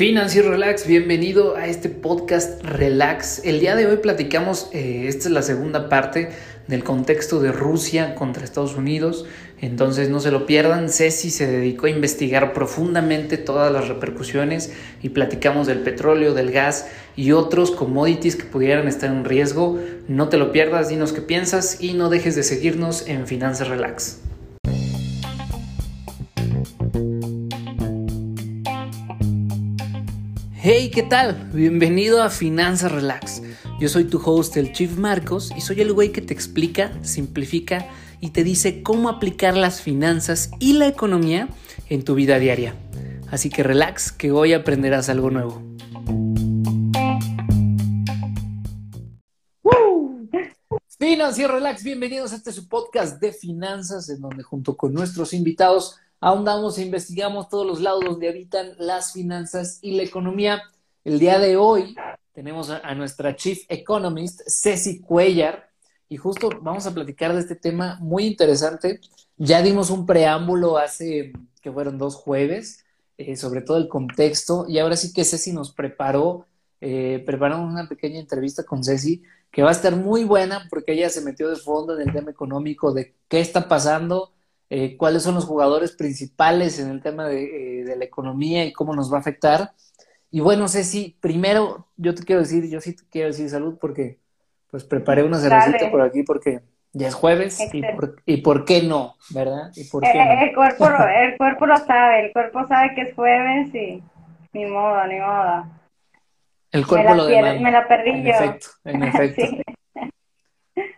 Financiero Relax, bienvenido a este podcast Relax. El día de hoy platicamos, eh, esta es la segunda parte del contexto de Rusia contra Estados Unidos, entonces no se lo pierdan. Ceci se dedicó a investigar profundamente todas las repercusiones y platicamos del petróleo, del gas y otros commodities que pudieran estar en riesgo. No te lo pierdas, dinos qué piensas y no dejes de seguirnos en Finanzas Relax. Hey, ¿qué tal? Bienvenido a Finanzas Relax. Yo soy tu host, el Chief Marcos, y soy el güey que te explica, simplifica y te dice cómo aplicar las finanzas y la economía en tu vida diaria. Así que relax, que hoy aprenderás algo nuevo. Financiero Relax, bienvenidos a este su podcast de finanzas, en donde junto con nuestros invitados ahondamos e investigamos todos los lados donde habitan las finanzas y la economía. El día de hoy tenemos a, nuestra Chief Economist, Ceci Cuellar, y justo vamos a platicar de este tema muy interesante. Ya dimos un preámbulo hace, que fueron dos jueves, eh, sobre todo el contexto, y ahora sí que Ceci nos preparó, eh, preparamos una pequeña entrevista con Ceci, que va a estar muy buena porque ella se metió de fondo en el tema económico de qué está pasando, eh, cuáles son los jugadores principales en el tema eh, de, la economía y cómo nos va a afectar. Y bueno, sé si primero yo te quiero decir, yo sí te quiero decir salud porque pues preparé una cervecita por aquí porque ya es jueves y por, y por, qué no, ¿verdad? ¿Y por qué eh, El, cuerpo, el cuerpo lo sabe, el cuerpo sabe que es jueves y ni modo, ni modo. El cuerpo lo demanda. Me la perdí en yo. Efecto, en efecto.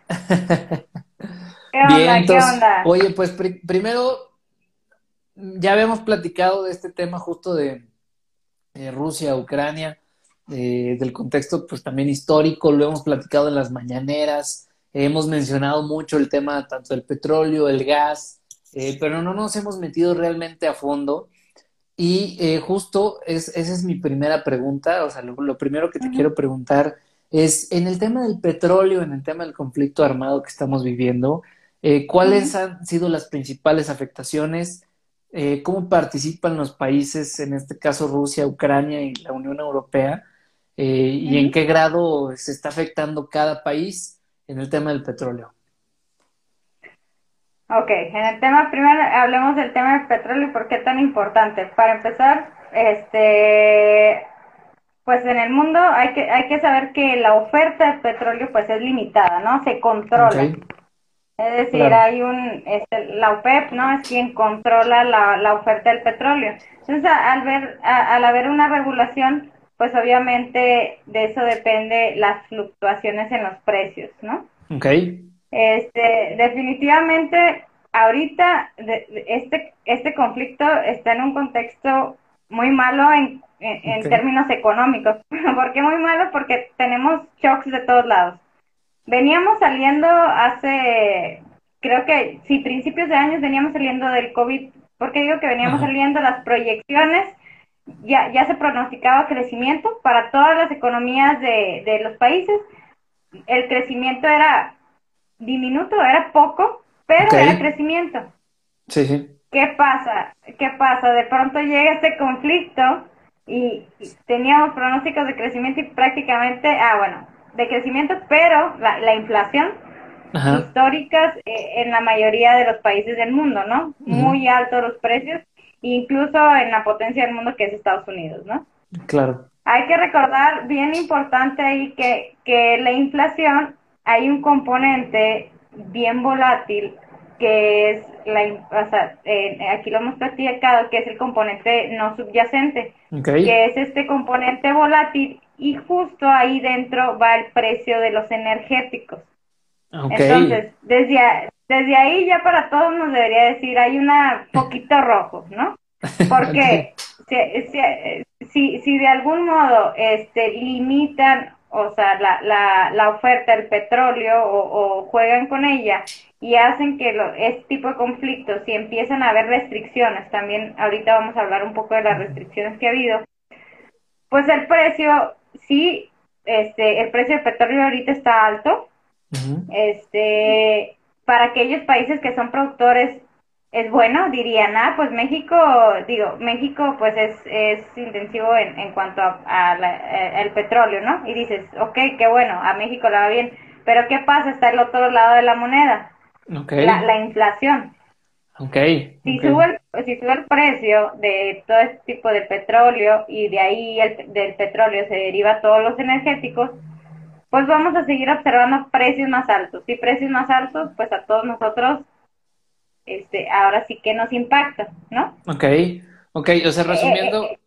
¿Qué onda? Bien, ¿Qué onda? Oye, pues primero, ya habíamos platicado de este tema justo de, Rusia, Ucrania, del contexto pues también histórico, lo hemos platicado en las mañaneras, hemos mencionado mucho el tema tanto del petróleo, el gas, eh, pero no nos hemos metido realmente a fondo. Y eh, justo es, esa es mi primera pregunta, o sea, lo, primero que te quiero preguntar es, en el tema del petróleo, en el tema del conflicto armado que estamos viviendo, eh, ¿Cuáles han sido las principales afectaciones? Eh, ¿Cómo participan los países, en este caso Rusia, Ucrania y la Unión Europea? Eh, ¿Y en qué grado se está afectando cada país en el tema del petróleo? Ok, en el tema, primero hablemos del tema del petróleo y por qué tan importante. Para empezar, este, pues en el mundo hay que, hay que saber que la oferta de petróleo pues es limitada, ¿no? Se controla. Es decir, hay un, este, la OPEP, ¿no? Es quien controla la, la oferta del petróleo. Entonces, al ver, al haber una regulación, pues obviamente de eso depende las fluctuaciones en los precios, ¿no? Ok. Este, definitivamente, ahorita este, este conflicto está en un contexto muy malo en, en, términos económicos. ¿Por qué muy malo? Porque tenemos shocks de todos lados. Veníamos saliendo hace, creo que, sí, principios de años veníamos saliendo del COVID. ¿Por qué digo que veníamos saliendo las proyecciones? Ya, ya se pronosticaba crecimiento para todas las economías de, de los países. El crecimiento era diminuto, era poco, pero era crecimiento. Sí, sí. ¿Qué pasa? ¿Qué pasa? De pronto llega este conflicto y teníamos pronósticos de crecimiento y prácticamente, ah, bueno, de crecimiento, pero la, la inflación históricas eh, en la mayoría de los países del mundo, ¿no? Muy altos los precios, incluso en la potencia del mundo que es Estados Unidos, ¿no? Claro. Hay que recordar, bien importante ahí, que, que la inflación hay un componente bien volátil que es la, o sea, eh, aquí lo hemos platicado, que es el componente no subyacente, que es este componente volátil y justo ahí dentro va el precio de los energéticos. Entonces, desde, desde ahí ya para todos nos debería decir, hay una poquito rojo, ¿no? Porque si, si, si, de algún modo este, limitan, o sea, la, la, la oferta del petróleo o, o, juegan con ella y hacen que lo, este tipo de conflictos, si empiezan a haber restricciones, también ahorita vamos a hablar un poco de las restricciones que ha habido, pues el precio sí, este, el precio del petróleo ahorita está alto. Este, para aquellos países que son productores es bueno, dirían, ah, pues México, digo, México pues es, es intensivo en, en cuanto a, eh, el petróleo, ¿no? Y dices, ok, qué bueno, a México le va bien, pero ¿qué pasa? Está el otro lado de la moneda, okay. la, la inflación. Okay, si, Sube el, si sube el precio de todo este tipo de petróleo y de ahí el, del petróleo se deriva todos los energéticos, pues vamos a seguir observando precios más altos. Y precios más altos, pues a todos nosotros, este, ahora sí que nos impacta, ¿no? Ok, ok, o sea, resumiendo, eh,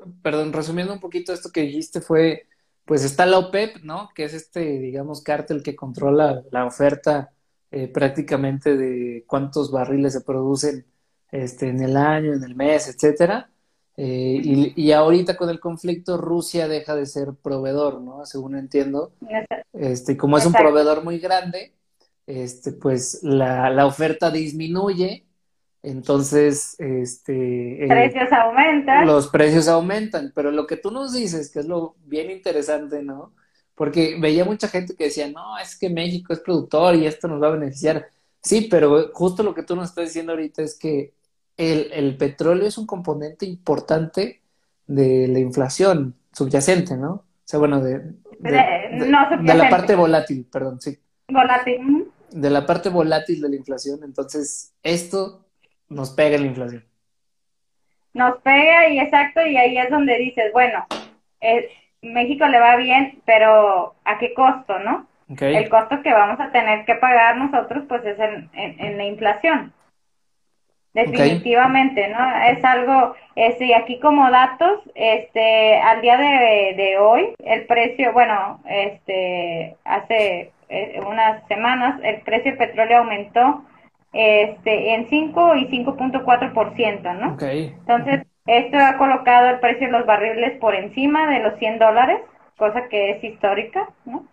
eh, perdón, resumiendo un poquito esto que dijiste fue, pues está la OPEP, ¿no? Que es este, digamos, cártel que controla la oferta eh, prácticamente de cuántos barriles se producen este, en el año, en el mes, etcétera. Eh, y, y, ahorita con el conflicto Rusia deja de ser proveedor, ¿no? Según entiendo. Este, como es un proveedor muy grande, este, pues la, la oferta disminuye, entonces este, eh, precios aumentan. Los precios aumentan, pero lo que tú nos dices, que es lo bien interesante, ¿no? Porque veía mucha gente que decía, no, es que México es productor y esto nos va a beneficiar. Sí, pero justo lo que tú nos estás diciendo ahorita es que el, el petróleo es un componente importante de la inflación subyacente, ¿no? O sea, bueno, de, de, la parte volátil, perdón, sí. Volátil. De la parte volátil de la inflación. Entonces, esto nos pega en la inflación. Nos pega y exacto, y ahí es donde dices, bueno, eh, México le va bien, pero ¿a qué costo, no? El costo que vamos a tener que pagar nosotros, pues es en, en, la inflación. Definitivamente, ¿no? Es algo, este, y aquí como datos, este, al día de, de hoy, el precio, bueno, este, hace eh, unas semanas, el precio del petróleo aumentó, este, en 5 y 5.4%, ¿no? Okay. Entonces, esto ha colocado el precio de los barriles por encima de los 100 dólares, cosa que es histórica, ¿no?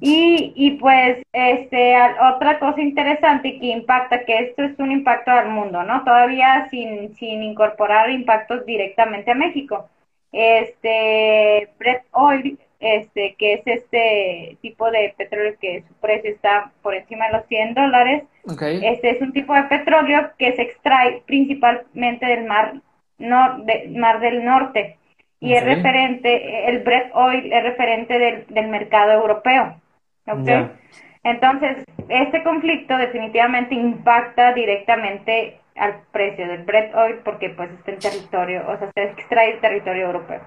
Y, y pues, este, otra cosa interesante que impacta, que esto es un impacto al mundo, ¿no? Todavía sin, sin incorporar impactos directamente a México. Este, Brett Oil, este, que es este tipo de petróleo que su precio está por encima de los 100 dólares. Este es un tipo de petróleo que se extrae principalmente del mar no, de, Mar del Norte. Y es referente, el Brett Oil es referente del, del mercado europeo. Entonces, este conflicto definitivamente impacta directamente al precio del Brett Oil porque pues está en territorio, o sea, se extrae el territorio europeo.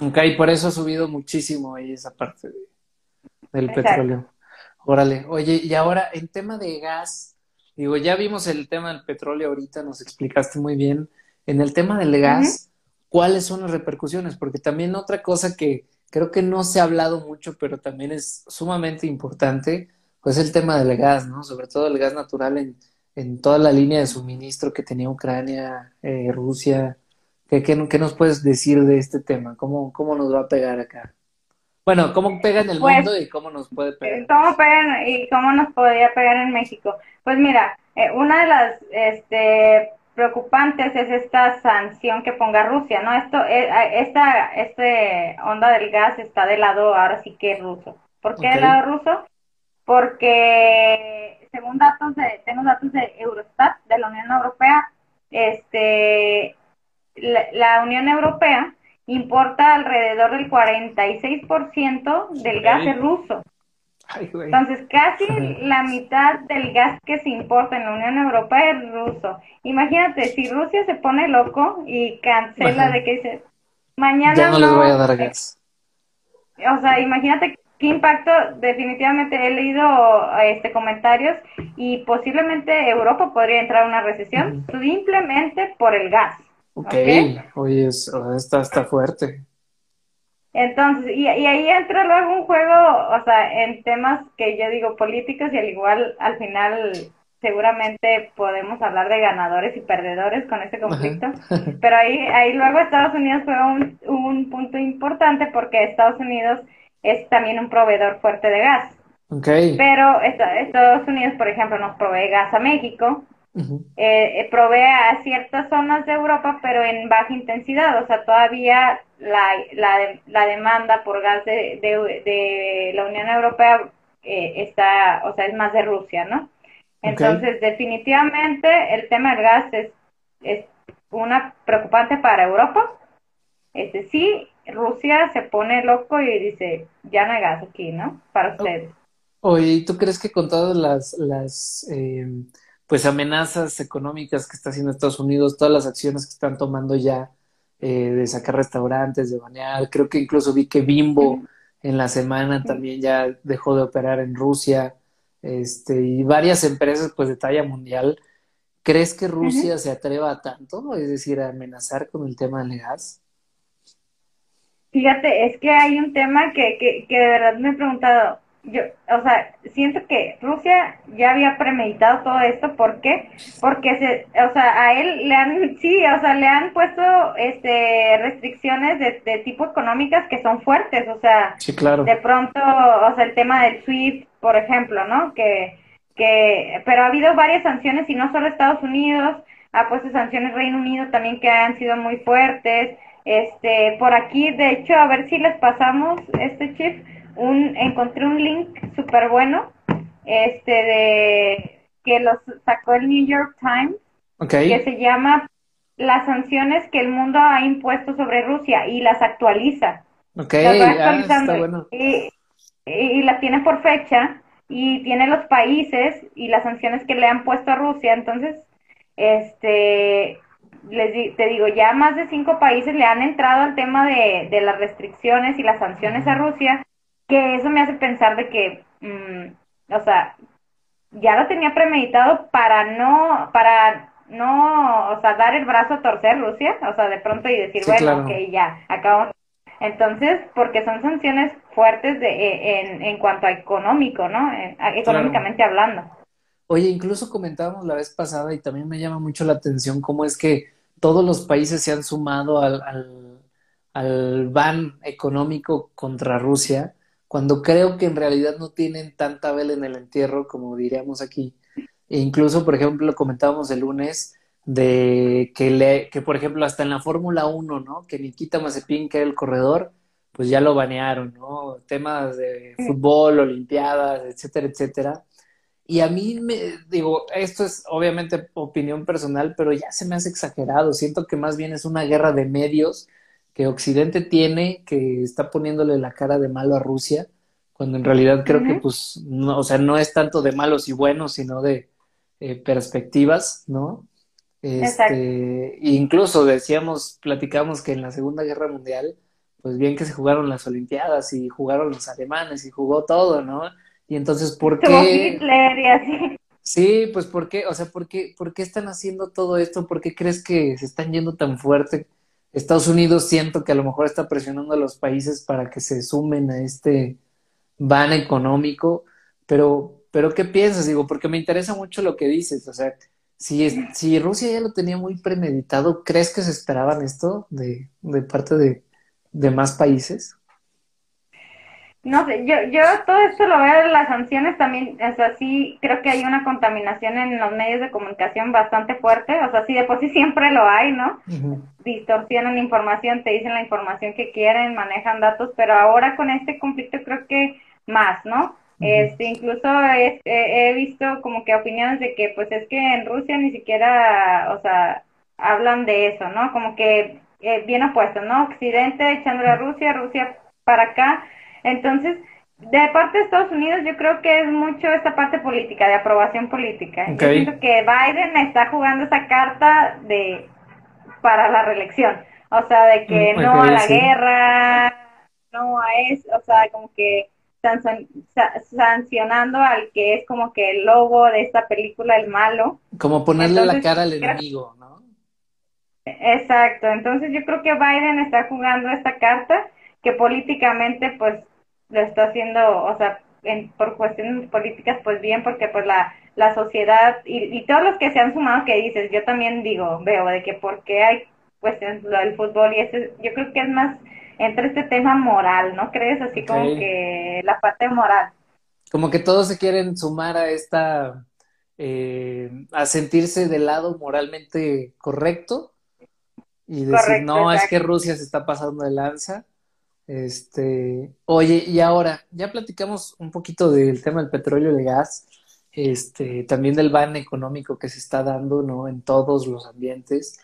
Ok, por eso ha subido muchísimo ahí esa parte del petróleo. Órale, oye, y ahora en tema de gas, digo, ya vimos el tema del petróleo ahorita, nos explicaste muy bien, en el tema del gas, ¿cuáles son las repercusiones? Porque también otra cosa que creo que no se ha hablado mucho, pero también es sumamente importante, pues el tema del gas, ¿no? Sobre todo el gas natural en, en toda la línea de suministro que tenía Ucrania, eh, Rusia. ¿Qué, qué, nos puedes decir de este tema? ¿Cómo, ¿Cómo nos va a pegar acá? Bueno, ¿cómo pega en el pues, mundo y cómo nos puede pegar? ¿Cómo pega y cómo nos podría pegar en México? Pues mira, eh, una de las este, preocupantes es esta sanción que ponga Rusia, ¿no? Esto, eh, esta, este onda del gas está del lado ahora sí que ruso. ¿Por qué del lado ruso? Porque según datos de, tengo datos de Eurostat, de la Unión Europea, este, la, Unión Europea importa alrededor del 46% del gas ruso. Entonces, casi la mitad del gas que se importa en la Unión Europea es ruso. Imagínate, si Rusia se pone loco y cancela de que dice, mañana ya no, les voy a dar gas. O sea, imagínate qué impacto, definitivamente he leído este comentarios y posiblemente Europa podría entrar en una recesión simplemente por el gas. Ok, oye, está, está fuerte. Entonces, y, y, ahí entra luego un juego, o sea, en temas que yo digo políticos y al igual al final seguramente podemos hablar de ganadores y perdedores con este conflicto, pero ahí, ahí luego Estados Unidos juega un, un punto importante porque Estados Unidos es también un proveedor fuerte de gas. Okay. Pero Estados Unidos, por ejemplo, nos provee gas a México, eh, eh, provee a ciertas zonas de Europa, pero en baja intensidad, o sea, todavía la, la, la demanda por gas de, de, la Unión Europea eh, está, o sea, es más de Rusia, ¿no? Entonces, definitivamente el tema del gas es, es una preocupante para Europa. Este, sí, Rusia se pone loco y dice, ya no hay gas aquí, ¿no? Para ustedes. Oye, ¿tú crees que con todas las, las eh, pues amenazas económicas que está haciendo Estados Unidos, todas las acciones que están tomando ya eh, de sacar restaurantes, de banear, creo que incluso vi que Bimbo en la semana también ya dejó de operar en Rusia, este, y varias empresas pues de talla mundial. ¿Crees que Rusia se atreva a tanto? Es decir, a amenazar con el tema del gas. Fíjate, es que hay un tema que, que, que de verdad me he preguntado, yo, o sea, siento que Rusia ya había premeditado todo esto, ¿por qué? Porque se, o sea, a él le han, sí, o sea, le han puesto, este, restricciones de, de tipo económicas que son fuertes, o sea, sí, claro. de pronto, o sea, el tema del SWIFT, por ejemplo, ¿no? Que, que, pero ha habido varias sanciones y no solo Estados Unidos, ha puesto sanciones Reino Unido también que han sido muy fuertes, este, por aquí, de hecho, a ver si les pasamos este chip un, encontré un link súper bueno, este, de, que los sacó el New York Times, que se llama Las sanciones que el mundo ha impuesto sobre Rusia y las actualiza. Ok, ah, está bueno. y, y las tiene por fecha y tiene los países y las sanciones que le han puesto a Rusia. Entonces, este, les te digo, ya más de cinco países le han entrado al tema de, de las restricciones y las sanciones a Rusia que eso me hace pensar de que, mm, o sea, ya lo tenía premeditado para no, para no, o sea, dar el brazo a torcer Rusia, o sea, de pronto y decir, bueno, ok, ya, acabamos. Entonces, porque son sanciones fuertes de, e, en, en cuanto a económico, ¿no? económicamente hablando. Oye, incluso comentábamos la vez pasada y también me llama mucho la atención cómo es que todos los países se han sumado al, al, al ban económico contra Rusia cuando creo que en realidad no tienen tanta vela en el entierro, como diríamos aquí. E incluso, por ejemplo, comentábamos el lunes de que, le, que por ejemplo, hasta en la Fórmula 1, ¿no? Que Nikita Mazepin, que era el corredor, pues ya lo banearon, ¿no? Temas de fútbol, olimpiadas, etcétera, etcétera. Y a mí me digo, esto es obviamente opinión personal, pero ya se me hace exagerado. Siento que más bien es una guerra de medios que Occidente tiene, que está poniéndole la cara de malo a Rusia, cuando en realidad creo que, pues, no, o sea, no es tanto de malos y buenos, sino de eh, perspectivas, ¿no? Este, incluso decíamos, platicamos que en la Segunda Guerra Mundial, pues bien que se jugaron las Olimpiadas y jugaron los alemanes y jugó todo, ¿no? Y entonces, ¿por qué? Hitler y así. Sí, pues ¿por qué? O sea, ¿por qué, ¿por qué están haciendo todo esto? ¿Por qué crees que se están yendo tan fuerte Estados Unidos siento que a lo mejor está presionando a los países para que se sumen a este ban económico, pero, pero ¿qué piensas? Digo, porque me interesa mucho lo que dices, o sea, si, si Rusia ya lo tenía muy premeditado, ¿crees que se esperaban esto de, de parte de, de más países? No sé, yo, yo todo esto lo veo en las sanciones también, o sea, sí creo que hay una contaminación en los medios de comunicación bastante fuerte, o sea, sí de por sí siempre lo hay, ¿no? Distorsionan información, te dicen la información que quieren, manejan datos, pero ahora con este conflicto creo que más, ¿no? Este, incluso he, visto como que opiniones de que pues es que en Rusia ni siquiera, o sea, hablan de eso, ¿no? Como que eh, bien opuesto, ¿no? Occidente echándole a Rusia, Rusia para acá, entonces, de parte de Estados Unidos, yo creo que es mucho esta parte política, de aprobación política. Yo siento que Biden está jugando esa carta de para la reelección. O sea, de que mm, no a la guerra, no a eso, o sea, como que sancionando al que es como que el logo de esta película, el malo. Como ponerle la cara al enemigo, ¿no? Exacto, entonces yo creo que Biden está jugando esta carta que políticamente pues lo está haciendo, o sea, en, por cuestiones políticas, pues bien, porque pues la, la sociedad y, todos los que se han sumado que dices, yo también digo, veo de que por qué hay cuestiones lo del fútbol y eso, yo creo que es más entre este tema moral, ¿no crees? Así como que la parte moral. Como que todos se quieren sumar a esta, eh, a sentirse del lado moralmente correcto y decir, no, es que Rusia se está pasando de lanza este, oye, y ahora, ya platicamos un poquito del tema del petróleo y el gas. este, también del ban económico que se está dando, ¿no? En todos los ambientes.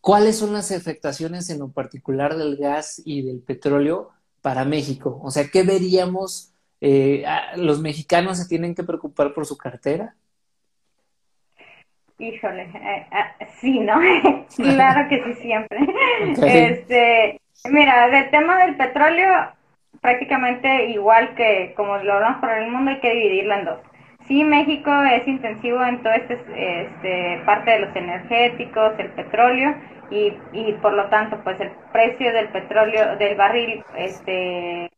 ¿Cuáles son las afectaciones en lo particular del gas y del petróleo para México? O sea, ¿qué veríamos? Eh, ¿Los mexicanos se tienen que preocupar por su cartera? Híjole, eh, ah, sí, ¿no? claro que sí, siempre. Este, mira, del tema del petróleo, prácticamente igual que como lo hablamos por el mundo, hay que dividirlo en dos. Sí, México es intensivo en toda este, este, parte de los energéticos, el petróleo, y, y por lo tanto, pues el precio del petróleo, del barril, este,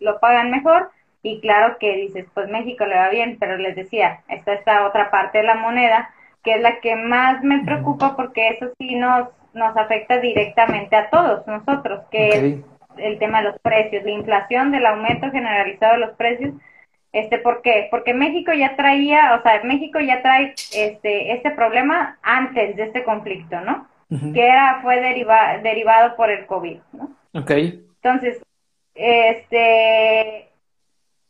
lo pagan mejor. Y claro que dices, pues México le va bien, pero les decía, está esta otra parte de la moneda, que es la que más me preocupa porque eso sí nos, nos afecta directamente a todos nosotros, que es el tema de los precios, la inflación del aumento generalizado de los precios. Este, ¿por qué? Porque México ya traía, o sea, México ya trae este, este problema antes de este conflicto, ¿no? Que era, fue deriva, derivado por el COVID, ¿no? Ok. Entonces, este,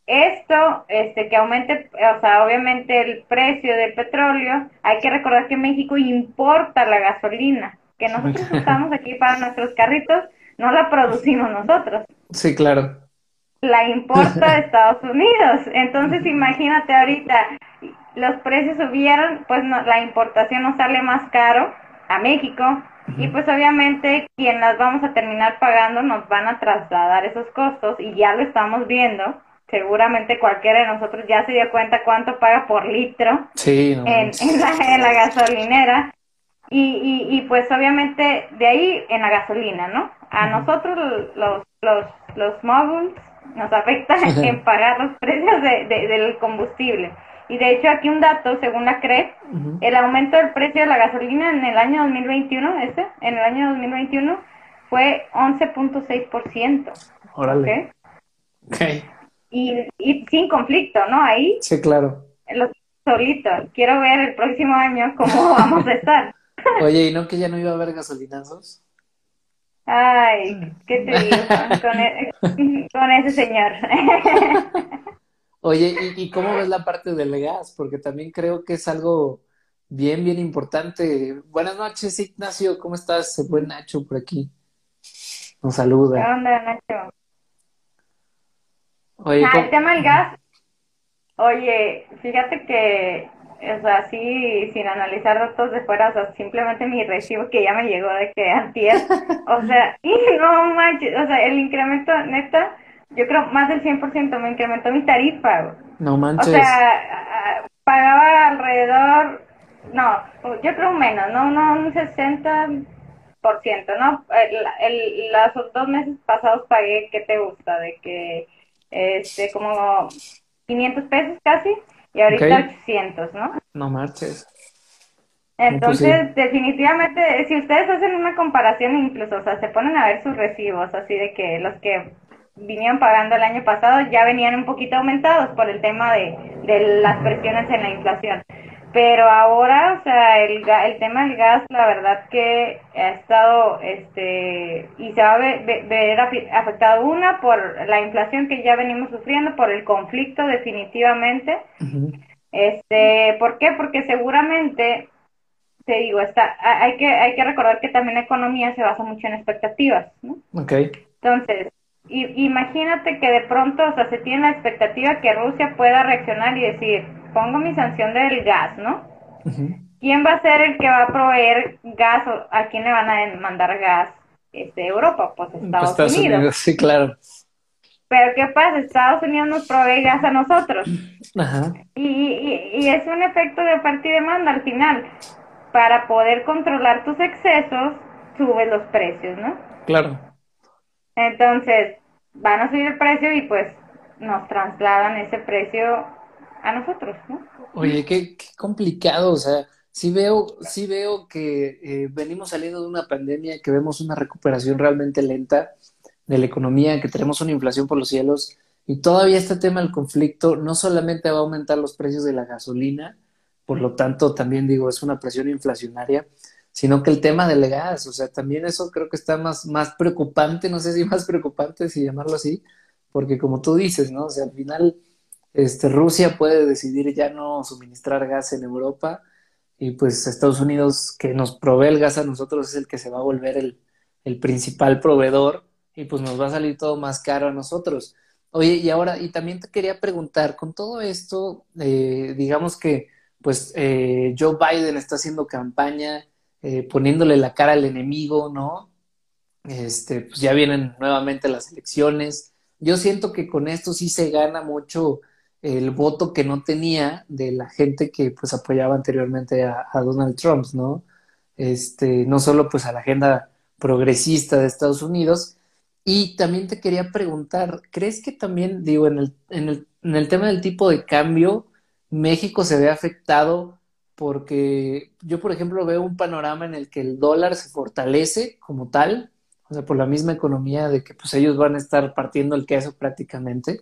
esto, este, que aumente, o sea, obviamente el precio del petróleo, hay que recordar que México importa la gasolina, que nosotros estamos aquí para nuestros carritos, no la producimos nosotros. Sí, claro. La importa de Estados Unidos. Entonces, imagínate ahorita, los precios subieron, pues la importación nos sale más caro a México. Y pues obviamente quien las vamos a terminar pagando nos van a trasladar esos costos y ya lo estamos viendo. Seguramente cualquiera de nosotros ya se dio cuenta cuánto paga por litro en, en la gasolinera. Y, y, y, pues obviamente de ahí en la gasolina, ¿no? A nosotros los, los, los moguls nos afecta en pagar los precios de, del combustible. Y de hecho aquí un dato, según la CRE, el aumento del precio de la gasolina en el año 2021, este, en el año 2021, fue 11.6%. Órale. ¿okay? Y, y sin conflicto, ¿no? Ahí. Sí, claro. Los solitos. Quiero ver el próximo año cómo vamos a estar. Oye, ¿y no que ya no iba a haber gasolinazos? Ay, ¿qué te digo con, e, con, ese señor? Oye, ¿y, ¿y, cómo ves la parte del gas? Porque también creo que es algo bien, bien importante. Buenas noches, Ignacio, ¿cómo estás? Buen Nacho por aquí. Nos saluda. ¿Qué onda, Nacho? Oye, ah, el tema del gas. Oye, fíjate que o sea, así sin analizar datos de fuera, o sea, simplemente mi recibo que ya me llegó de que antier, o sea, y no manches, o sea, el incremento, neta, yo creo más del 100% me incrementó mi tarifa. No manches. O sea, pagaba alrededor, no, yo creo menos, no, no, un 60%, ¿no? El, los dos meses pasados pagué, ¿qué te gusta? De que, este, como 500 pesos casi y ahorita 800, ¿no? No marches. Entonces, definitivamente, si ustedes hacen una comparación, incluso, o sea, se ponen a ver sus recibos, así de que los que vinieron pagando el año pasado ya venían un poquito aumentados por el tema de, de las presiones en la inflación. Pero ahora, o sea, el, el tema del gas, la verdad que ha estado, este, y se va a ver, afectado una por la inflación que ya venimos sufriendo, por el conflicto definitivamente. Este, ¿por qué? Porque seguramente, te digo, está, hay que, hay que recordar que también la economía se basa mucho en expectativas, ¿no? Okay. Entonces, y, imagínate que de pronto, o sea, se tiene la expectativa que Rusia pueda reaccionar y decir, pongo mi sanción del gas, ¿no? ¿Quién va a ser el que va a proveer gas? O ¿A quién le van a mandar gas? Este, Europa, pues, pues Estados, Unidos. Sí, claro. Pero ¿qué pasa? Estados Unidos nos provee gas a nosotros. Ajá. Y, y, y es un efecto de oferta y demanda al final. Para poder controlar tus excesos, sube los precios, ¿no? Claro. Entonces, van a subir el precio y pues nos trasladan ese precio a nosotros, ¿no? Oye, qué, complicado, o sea, sí veo, sí veo que eh, venimos saliendo de una pandemia, que vemos una recuperación realmente lenta de la economía, que tenemos una inflación por los cielos, y todavía este tema del conflicto no solamente va a aumentar los precios de la gasolina, por lo tanto también digo, es una presión inflacionaria, sino que el tema del gas, o sea, también eso creo que está más, más preocupante, no sé si más preocupante si llamarlo así, porque como tú dices, ¿no? O sea, al final este, Rusia puede decidir ya no suministrar gas en Europa y pues Estados Unidos que nos provee el gas a nosotros es el que se va a volver el, el principal proveedor y pues nos va a salir todo más caro a nosotros. Oye, y ahora, y también te quería preguntar, con todo esto, eh, digamos que pues eh, Joe Biden está haciendo campaña, eh, poniéndole la cara al enemigo, ¿no? Este, pues ya vienen nuevamente las elecciones. Yo siento que con esto sí se gana mucho el voto que no tenía de la gente que pues apoyaba anteriormente a, Donald Trump, ¿no? Este, no solo pues a la agenda progresista de Estados Unidos. Y también te quería preguntar, ¿crees que también, digo, en el, en el, en el tema del tipo de cambio, México se ve afectado porque yo, por ejemplo, veo un panorama en el que el dólar se fortalece como tal, o sea, por la misma economía de que pues ellos van a estar partiendo el queso prácticamente,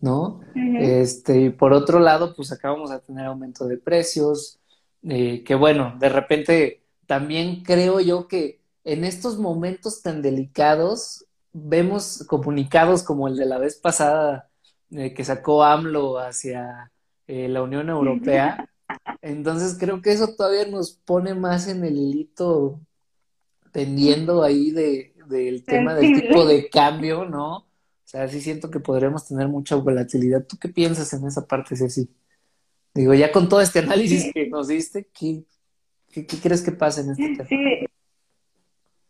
¿no? Este, y por otro lado, pues acabamos a tener aumento de precios, eh, que bueno, de repente también creo yo que en estos momentos tan delicados vemos comunicados como el de la vez pasada eh, que sacó AMLO hacia eh, la Unión Europea. Entonces creo que eso todavía nos pone más en el hilito pendiendo ahí de, del tema del tipo de cambio, ¿no? O sea, sí siento que podremos tener mucha volatilidad. ¿Tú qué piensas en esa parte, Ceci? Digo, ya con todo este análisis que nos diste, ¿qué, qué, crees que pasa en este tema? Sí,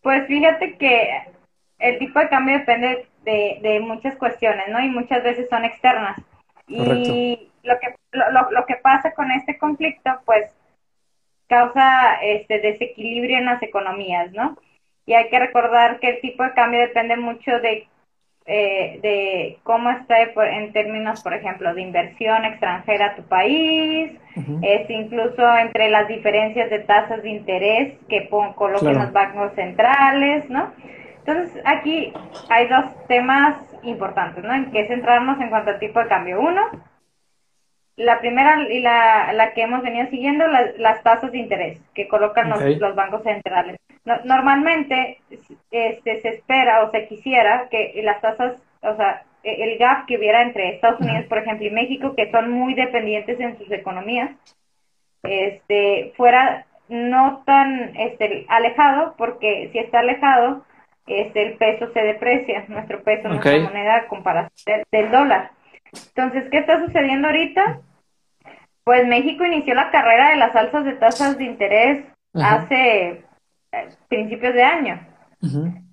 pues fíjate que el tipo de cambio depende de, muchas cuestiones, ¿no? Y muchas veces son externas. Y lo que, lo, lo, que pasa con este conflicto, pues, causa este desequilibrio en las economías, ¿no? Y hay que recordar que el tipo de cambio depende mucho de, eh, de cómo está en términos, por ejemplo, de inversión extranjera a tu país, es incluso entre las diferencias de tasas de interés que colocan los bancos centrales, ¿no? Entonces, aquí hay dos temas importantes, ¿no? En que centrarnos en cuanto al tipo de cambio. Uno, la primera y la, la que hemos venido siguiendo, las tasas de interés que colocan los, bancos centrales. normalmente este, se espera o se quisiera que las tasas, o sea, e, el gap que hubiera entre Estados Unidos, por ejemplo, y México, que son muy dependientes en sus economías, este, fuera no tan este, alejado, porque si está alejado, este, el peso se deprecia, nuestro peso, nuestra moneda comparación del, dólar. Entonces, ¿qué está sucediendo ahorita? Pues México inició la carrera de las alzas de tasas de interés hace eh, principios de año.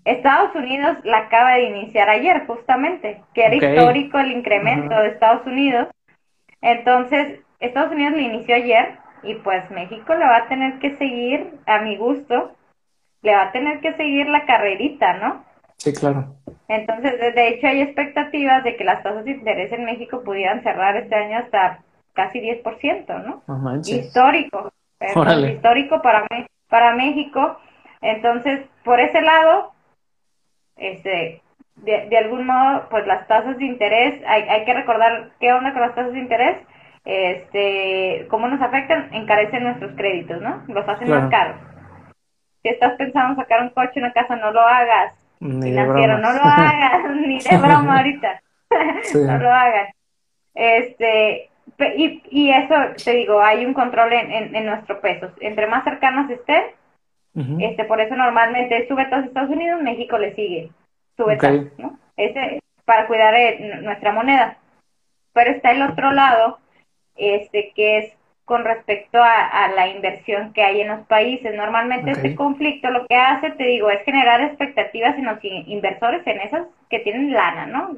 Estados Unidos la acaba de iniciar ayer, justamente, que era histórico el incremento de Estados Unidos. Entonces, Estados Unidos lo inició ayer y pues México le va a tener que seguir, a mi gusto, le va a tener que seguir la carrerita, ¿no? Sí, claro. Entonces, de hecho, hay expectativas de que las tasas de interés en México pudieran cerrar este año hasta casi 10%, ¿no? no histórico. Histórico para, para México. Entonces, por ese lado, este, de, de, algún modo, pues las tasas de interés, hay, hay que recordar qué onda con las tasas de interés, este, cómo nos afectan, encarecen nuestros créditos, ¿no? Los hacen más caros si estás pensando en sacar un coche, una casa, no lo hagas. Ni no lo hagas, ni de broma ahorita. no lo hagas. Este, y, y eso, te digo, hay un control en, en, nuestro peso. Entre más cercanos estén, este, por eso normalmente sube a Estados Unidos, México le sigue. Sube ¿no? Ese, para cuidar eh, nuestra moneda. Pero está el otro lado, este, que es con respecto a, la inversión que hay en los países. Normalmente este conflicto lo que hace, te digo, es generar expectativas en los inversores, en esas que tienen lana, ¿no?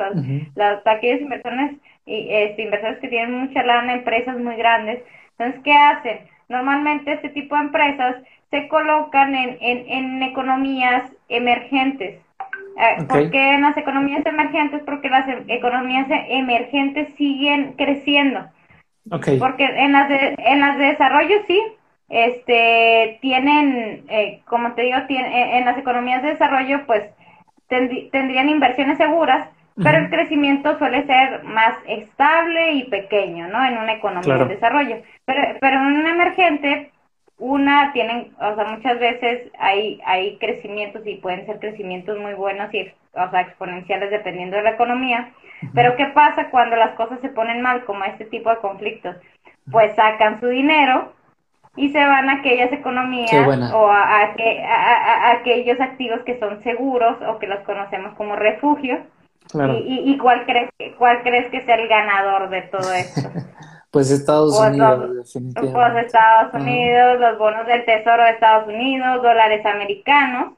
Los, aquellos inversores, este, inversores que tienen mucha lana, empresas muy grandes. Entonces, ¿qué hacen? Normalmente este tipo de empresas se colocan en, en, economías emergentes. Eh, ¿Por qué en las economías emergentes? Porque las e, economías emergentes siguen creciendo. Porque en las de, en las de desarrollo sí, este, tienen, eh, como te digo, tiene, en las economías de desarrollo, pues tendrían inversiones seguras, pero el crecimiento suele ser más estable y pequeño, ¿no? En una economía de desarrollo. Pero, pero en un emergente, una, tienen, o sea, muchas veces hay, hay crecimientos y pueden ser crecimientos muy buenos y, o sea, exponenciales dependiendo de la economía. Pero ¿qué pasa cuando las cosas se ponen mal, como este tipo de conflictos? Pues sacan su dinero y se van a aquellas economías o a, a, aquellos activos que son seguros o que los conocemos como refugio. Y, y, cuál, crees, cuál crees que sea el ganador de todo esto? Pues Estados pues Unidos, definitivamente. Pues Estados Unidos, los bonos del Tesoro de Estados Unidos, dólares americanos.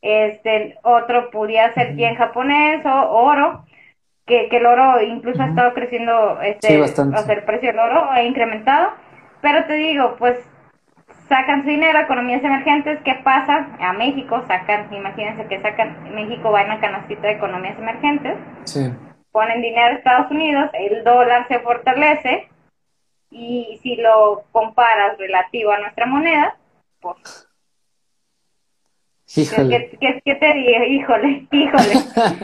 Este, otro podría ser yen japonés o oro, que, que el oro incluso ha estado creciendo, este, o sea, el precio del oro ha incrementado. Pero te digo, pues sacan su dinero, economías emergentes, ¿qué pasa? A México sacan, imagínense que sacan, México va en la canastita de economías emergentes. Sí ponen dinero a Estados Unidos, el dólar se fortalece y si lo comparas relativo a nuestra moneda, pues... Híjole. ¿Qué, te digo? Híjole, híjole.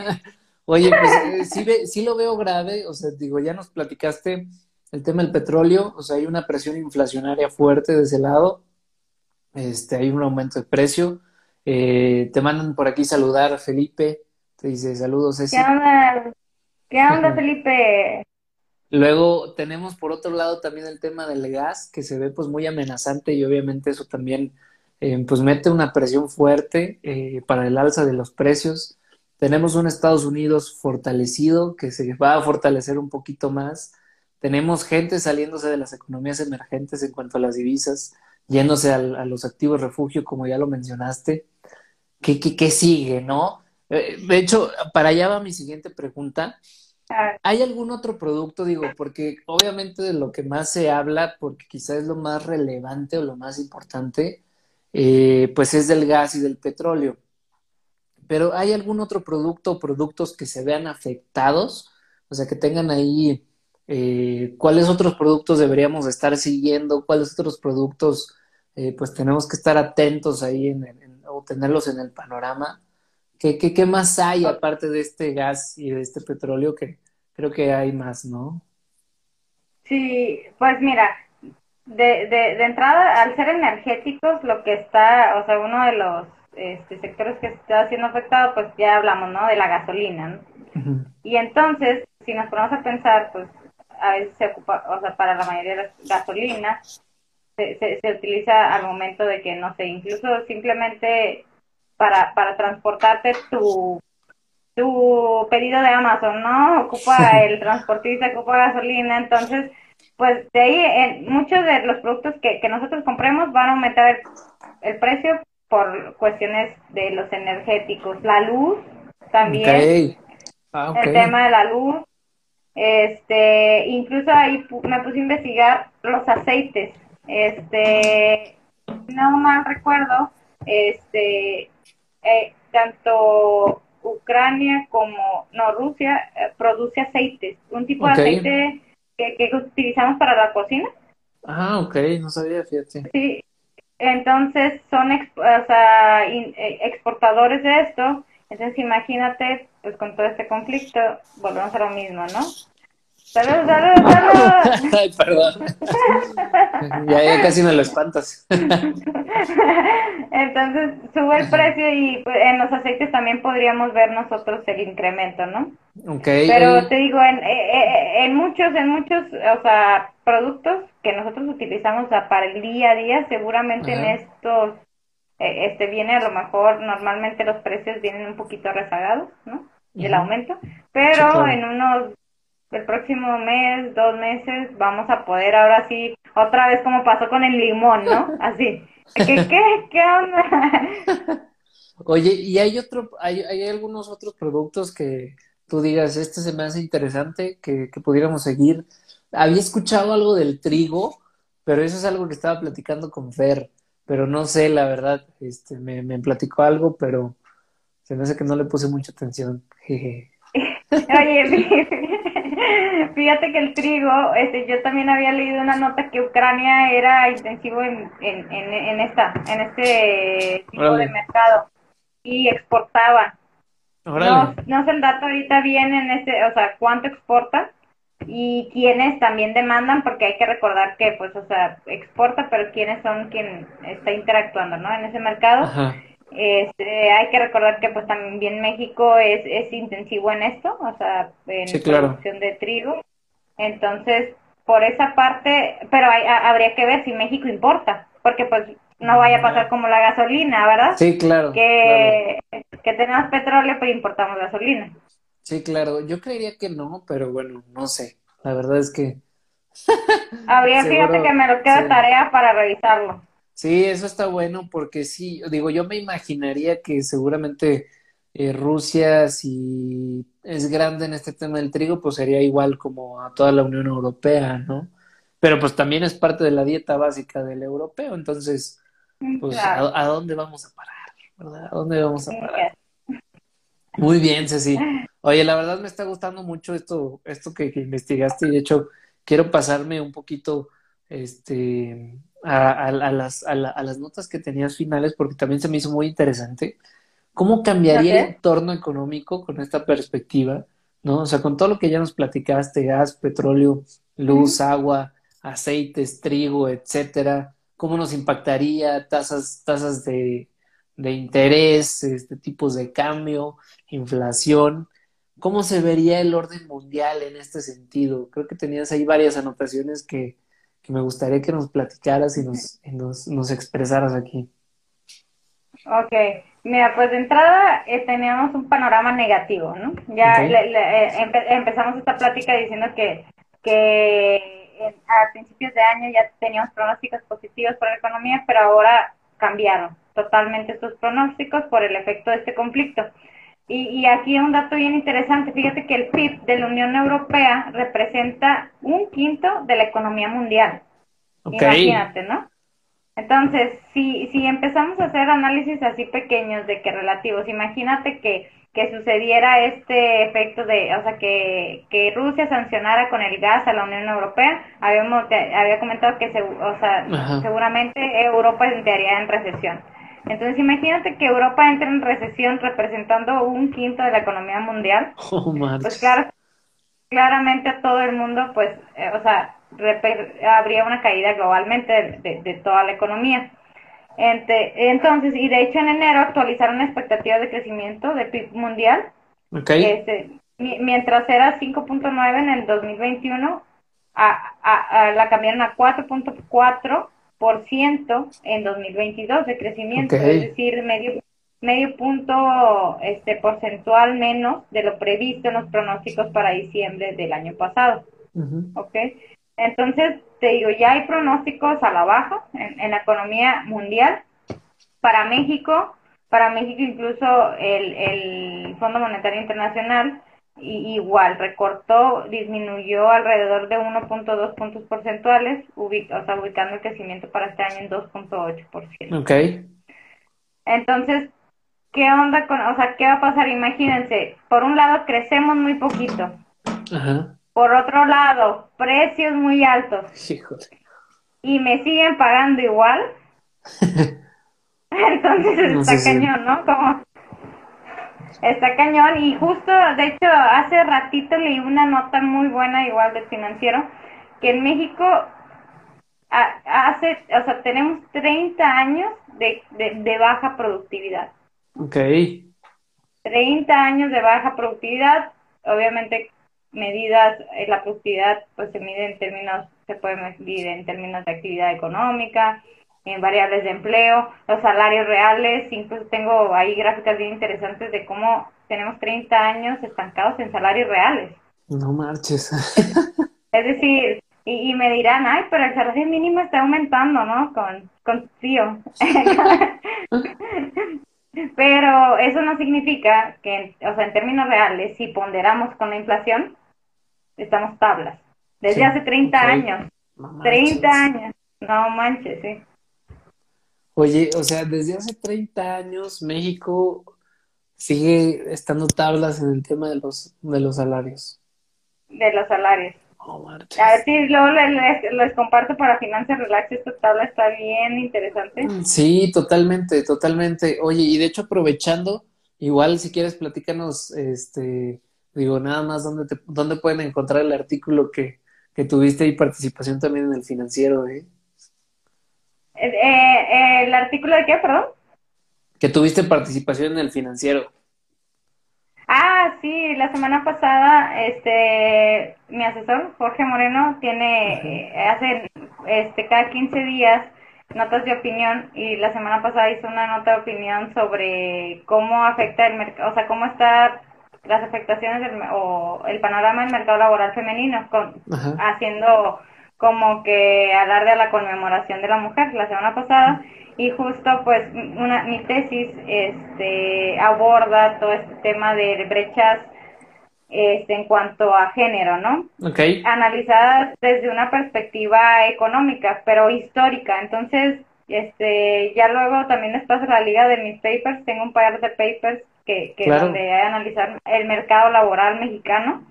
Oye, pues eh, sí, lo veo grave, o sea, digo, ya nos platicaste el tema del petróleo, o sea, hay una presión inflacionaria fuerte de ese lado, este, hay un aumento de precio. Eh, te mandan por aquí saludar, Felipe, te dice saludos, Ceci. ¿Qué ¿Qué onda, Felipe? Luego tenemos por otro lado también el tema del gas, que se ve pues muy amenazante y obviamente eso también eh, pues mete una presión fuerte eh, para el alza de los precios. Tenemos un Estados Unidos fortalecido que se va a fortalecer un poquito más. Tenemos gente saliéndose de las economías emergentes en cuanto a las divisas, yéndose a, los activos refugio, como ya lo mencionaste. ¿Qué, qué, qué sigue, no? Eh, de hecho, para allá va mi siguiente pregunta. ¿Hay algún otro producto, digo, porque obviamente de lo que más se habla, porque quizás es lo más relevante o lo más importante, eh, pues es del gas y del petróleo. Pero ¿hay algún otro producto o productos que se vean afectados? O sea, que tengan ahí, eh, ¿cuáles otros productos deberíamos estar siguiendo? ¿Cuáles otros productos, eh, pues tenemos que estar atentos ahí en, o tenerlos en el panorama? ¿Qué, qué, qué más hay aparte de este gas y de este petróleo que creo que hay más, ¿no? Sí, pues mira, de, de, de entrada, al ser energéticos, lo que está, o sea, uno de los este, sectores que está siendo afectado, pues ya hablamos, ¿no? De la gasolina, ¿no? Y entonces, si nos ponemos a pensar, pues a veces se ocupa, o sea, para la mayoría de las gasolinas, se, se, se utiliza al momento de que, no sé, incluso simplemente para, para transportarte tu, tu pedido de Amazon, ¿no? Ocupa el transportista, ocupa gasolina, entonces, pues de ahí en muchos de los productos que, que nosotros compremos van a aumentar el, precio por cuestiones de los energéticos. La luz también, ah, el tema de la luz, este, incluso ahí me puse a investigar los aceites, este, no mal recuerdo, este, eh, tanto Ucrania como, no, Rusia eh, produce aceites, un tipo de aceite que, que, utilizamos para la cocina. Ah, ok, no sabía, fíjate. Sí, entonces son o sea, eh, exportadores de esto, entonces imagínate, pues con todo este conflicto, volvemos a lo mismo, ¿no? ¡Salud, salud, salud! Ay, perdón. ya, ya casi me lo espantas. Entonces sube el precio y pues, en los aceites también podríamos ver nosotros el incremento, ¿no? Okay. Pero te digo, en, eh, eh, en muchos, en muchos, o sea, productos que nosotros utilizamos para el día a día, seguramente en estos, eh, este viene a lo mejor, normalmente los precios vienen un poquito rezagados, ¿no? Y el aumento, pero en unos el próximo mes, dos meses, vamos a poder ahora sí, otra vez como pasó con el limón, ¿no? Así. ¿Qué, qué, qué onda? Oye, ¿y hay otro, hay, hay algunos otros productos que tú digas, este se me hace interesante, que, que pudiéramos seguir? Había escuchado algo del trigo, pero eso es algo que estaba platicando con Fer, pero no sé, la verdad, este, me, me platicó algo, pero se me hace que no le puse mucha atención. Oye, Fíjate que el trigo, este, yo también había leído una nota que Ucrania era intensivo en, en, en, esta, en este tipo de mercado y exportaba. No, no sé el dato ahorita bien en este, o sea, cuánto exporta, y quienes también demandan, porque hay que recordar que, pues, o sea, exporta, pero quiénes son quien está interactuando, ¿no? En ese mercado. Este, hay que recordar que, pues, también México es, es intensivo en esto, o sea, en producción de trigo. Entonces, por esa parte, pero hay, habría que ver si México importa, porque, pues, no vaya a pasar como la gasolina, ¿verdad? Sí, claro. Que, que tenemos petróleo, pero importamos gasolina. Sí, claro. Yo creería que no, pero bueno, no sé. La verdad es que. Habría, fíjate que me lo queda tarea para revisarlo. Sí, eso está bueno porque sí, digo, yo me imaginaría que seguramente eh, Rusia, si es grande en este tema del trigo, pues sería igual como a toda la Unión Europea, ¿no? Pero pues también es parte de la dieta básica del europeo, entonces, mm, pues, ¿a, dónde vamos a parar? ¿Verdad? ¿A dónde vamos a parar? Muy bien, Ceci. Oye, la verdad me está gustando mucho esto, esto que, investigaste y de hecho quiero pasarme un poquito este, a, las, a, las notas que tenías finales porque también se me hizo muy interesante. ¿Cómo cambiaría el entorno económico con esta perspectiva? ¿No? O sea, con todo lo que ya nos platicaste, gas, petróleo, luz, agua, aceites, trigo, etcétera, ¿cómo nos impactaría tasas, tasas de, de interés, este, tipos de cambio, inflación? ¿Cómo se vería el orden mundial en este sentido? Creo que tenías ahí varias anotaciones que, me gustaría que nos platicaras y nos, nos, expresaras aquí. Ok, mira, pues de entrada eh, teníamos un panorama negativo, ¿no? Ya eh, empezamos esta plática diciendo que, que a principios de año ya teníamos pronósticos positivos para la economía, pero ahora cambiaron totalmente estos pronósticos por el efecto de este conflicto. Y, y aquí un dato bien interesante, fíjate que el PIB de la Unión Europea representa un quinto de la economía mundial. Imagínate, ¿no? Entonces, si, si empezamos a hacer análisis así pequeños de que relativos, imagínate que, que sucediera este efecto de, o sea, que, que Rusia sancionara con el gas a la Unión Europea, habíamos, había comentado que se, o sea, seguramente Europa entraría en recesión. Entonces imagínate que Europa entre en recesión representando un quinto de la economía mundial. Oh, pues claro, claramente a todo el mundo, pues, eh, o sea, habría una caída globalmente de, toda la economía. entonces, y de hecho en enero actualizaron la expectativa de crecimiento de PIB mundial. Okay. Este, mientras era 5.9 en el 2021, a, a, la cambiaron a 4.4 ciento en 2022 de crecimiento, es decir, medio medio punto este porcentual menos de lo previsto en los pronósticos para diciembre del año pasado. ¿Ok? Entonces, te digo, ya hay pronósticos a la baja en, la economía mundial. Para México, para México incluso el, el Fondo Monetario Internacional y igual recortó, disminuyó alrededor de 1.2 puntos porcentuales, o sea, ubicando el crecimiento para este año en 2.8%. Ok. Entonces, ¿qué onda con, o sea, qué va a pasar? Imagínense, por un lado crecemos muy poquito. Ajá. Por otro lado, precios muy altos. Y me siguen pagando igual. Entonces está cañón, ¿no? Como Está cañón y justo, de hecho, hace ratito leí una nota muy buena igual del financiero, que en México hace, o sea, tenemos 30 años de, de, baja productividad. Ok. 30 años de baja productividad, obviamente medidas, eh, la productividad pues se mide en términos, se puede medir en términos de actividad económica, en variables de empleo, los salarios reales, incluso tengo ahí gráficas bien interesantes de cómo tenemos 30 años estancados en salarios reales. No marches. es decir, y, me dirán, ay, pero el salario mínimo está aumentando, ¿no? Con, con tío. pero eso no significa que, o sea, en términos reales, si ponderamos con la inflación, estamos tablas. Desde hace 30 años. 30 años. No manches, sí. Oye, o sea, desde hace 30 años México sigue estando tablas en el tema de los, de los salarios. De los salarios. Oh, a ver si luego les, comparto para Finanzas Relax, esta tabla está bien interesante. Mm, sí, totalmente, totalmente. Oye, y de hecho aprovechando, igual si quieres platícanos este Digo, nada más, ¿dónde, te, dónde pueden encontrar el artículo que, que tuviste y participación también en el financiero? Eh? Eh, eh, ¿El artículo de qué, perdón? Que tuviste participación en el financiero. Ah, sí, la semana pasada, este, mi asesor, Jorge Moreno, tiene, eh, hace, este, cada 15 días notas de opinión y la semana pasada hizo una nota de opinión sobre cómo afecta el mercado, o sea, cómo está las afectaciones del, o el panorama del mercado laboral femenino, con, haciendo como que alarde a la conmemoración de la mujer la semana pasada y justo pues una, mi tesis este, aborda todo este tema de brechas este, en cuanto a género, ¿no? Okay. Analizadas desde una perspectiva económica, pero histórica. Entonces, este, ya luego también les paso la liga de mis papers. Tengo un par de papers que, que donde hay analizar el mercado laboral mexicano,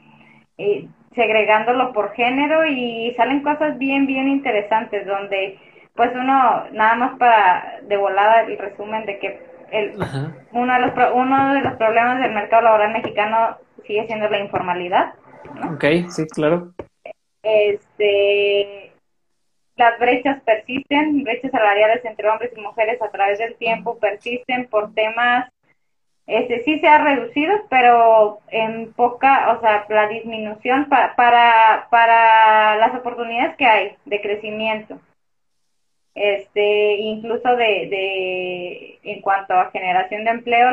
eh, segregándolo por género y salen cosas bien, bien interesantes donde pues uno, nada más para de volada el resumen de que el, uno, de los, uno de los problemas del mercado laboral mexicano sigue siendo la informalidad. ¿no? Ok, sí, claro. Este, las brechas persisten, brechas salariales entre hombres y mujeres a través del tiempo persisten por temas, este sí se ha reducido, pero en poca, o sea, la disminución para, para las oportunidades que hay de crecimiento. Este incluso de, de en cuanto a generación de empleo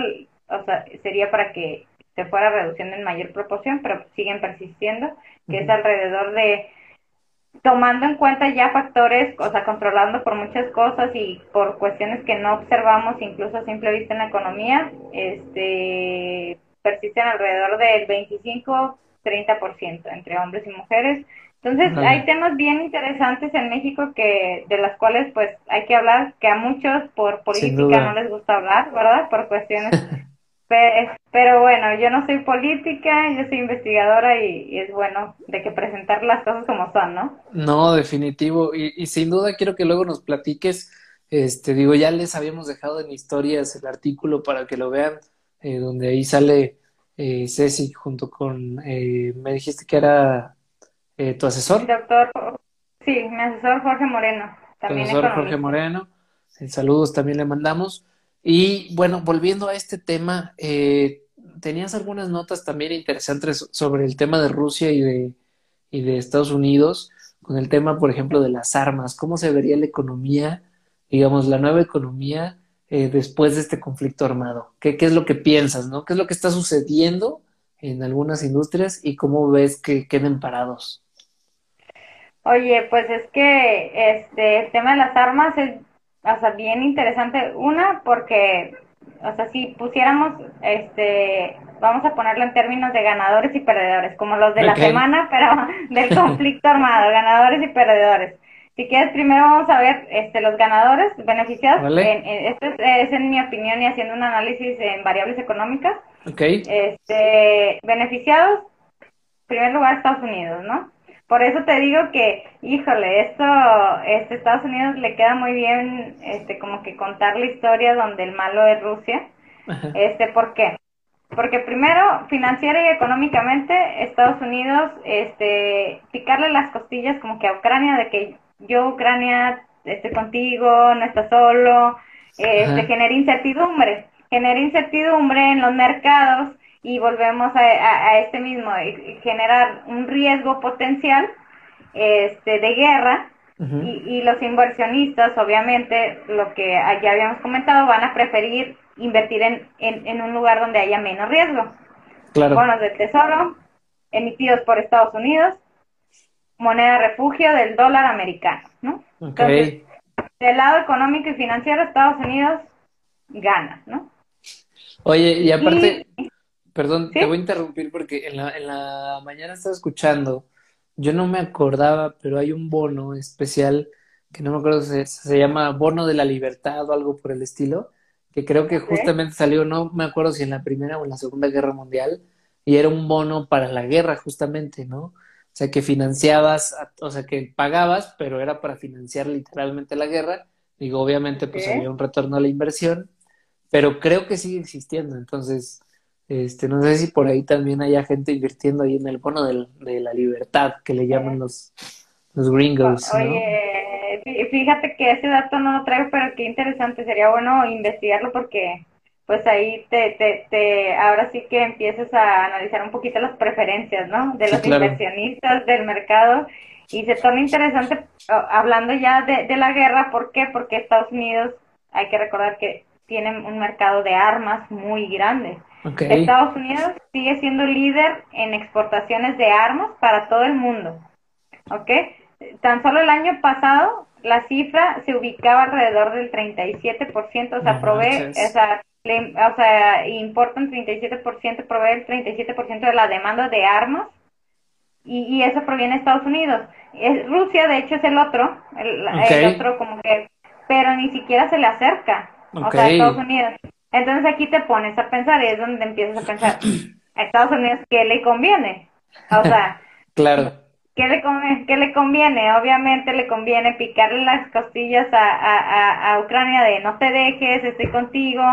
o sea sería para que se fuera reduciendo en mayor proporción pero siguen persistiendo que es alrededor de tomando en cuenta ya factores o sea controlando por muchas cosas y por cuestiones que no observamos incluso a simple vista en la economía este persisten alrededor del 25 30% entre hombres y mujeres entonces, hay temas bien interesantes en México que de las cuales pues hay que hablar, que a muchos por política no les gusta hablar, ¿verdad? Por cuestiones. pero, bueno, yo no soy política, yo soy investigadora y, es bueno de que presentar las cosas como son, ¿no? No, definitivo. Y, y sin duda quiero que luego nos platiques, este, digo, ya les habíamos dejado en historias el artículo para que lo vean, eh, donde ahí sale eh, Ceci junto con, eh, me dijiste que era eh, ¿Tu asesor? Doctor, sí, mi asesor Jorge Moreno. También asesor Jorge Moreno. saludos también le mandamos. Y bueno, volviendo a este tema, eh, tenías algunas notas también interesantes sobre el tema de Rusia y de, y de Estados Unidos, con el tema, por ejemplo, de las armas. ¿Cómo se vería la economía, digamos, la nueva economía eh, después de este conflicto armado? ¿Qué, ¿Qué es lo que piensas, no? ¿Qué es lo que está sucediendo en algunas industrias y cómo ves que queden parados? Oye, pues es que este el tema de las armas es, o sea, bien interesante. Una, porque, o sea, si pusiéramos, este, vamos a ponerlo en términos de ganadores y perdedores, como los de la semana, pero del conflicto armado, ganadores y perdedores. Si quieres, primero vamos a ver este, los ganadores, beneficiados. esto es, en mi opinión y haciendo un análisis en variables económicas. Okay. Este, beneficiados, en primer lugar, Estados Unidos, ¿no? Por eso te digo que, híjole, esto, este Estados Unidos le queda muy bien, este, como que contar la historia donde el malo es Rusia. Este, ¿por qué? Porque primero, financiera y económicamente, Estados Unidos, este, picarle las costillas como que a Ucrania de que yo Ucrania estoy contigo, no estás solo, este, genera incertidumbre, genera incertidumbre en los mercados y volvemos a, este mismo, eh, generar un riesgo potencial este, de guerra y, y, los inversionistas, obviamente, lo que ya habíamos comentado, van a preferir invertir en, en, un lugar donde haya menos riesgo. Claro. Bonos del tesoro emitidos por Estados Unidos, moneda refugio del dólar americano, ¿no? Entonces, del lado económico y financiero, Estados Unidos gana, ¿no? Oye, y aparte, Perdón, te voy a interrumpir porque en la, en la mañana estaba escuchando, yo no me acordaba, pero hay un bono especial que no me acuerdo, se, se llama Bono de la Libertad o algo por el estilo, que creo que justamente salió, no me acuerdo si en la Primera o en la Segunda Guerra Mundial, y era un bono para la guerra justamente, ¿no? O sea, que financiabas, o sea, que pagabas, pero era para financiar literalmente la guerra. Digo, obviamente, pues había un retorno a la inversión, pero creo que sigue existiendo. Entonces, Este, no sé si por ahí también haya gente invirtiendo ahí en el bono de la libertad, que le llaman los, los gringos. Oye, fíjate que ese dato no lo traigo, pero qué interesante, sería bueno investigarlo porque pues ahí te, te, te, ahora sí que empiezas a analizar un poquito las preferencias, ¿no? De los inversionistas del mercado y se torna interesante hablando ya de, de la guerra, ¿por qué? Porque Estados Unidos, hay que recordar que tienen un mercado de armas muy grande. Estados Unidos sigue siendo líder en exportaciones de armas para todo el mundo. ¿Ok? Tan solo el año pasado la cifra se ubicaba alrededor del 37%, o sea, provee, o sea, o sea, importan 37%, provee el 37% de la demanda de armas y, y, eso proviene de Estados Unidos. Es, Rusia, de hecho, es el otro, el, el otro como que, pero ni siquiera se le acerca, o sea, Estados Unidos. Entonces aquí te pones a pensar y es donde empiezas a pensar, a Estados Unidos, ¿qué le conviene? O sea, claro. ¿qué le, ¿qué le conviene? Obviamente le conviene picarle las costillas a, a, a, Ucrania de no te dejes, estoy contigo,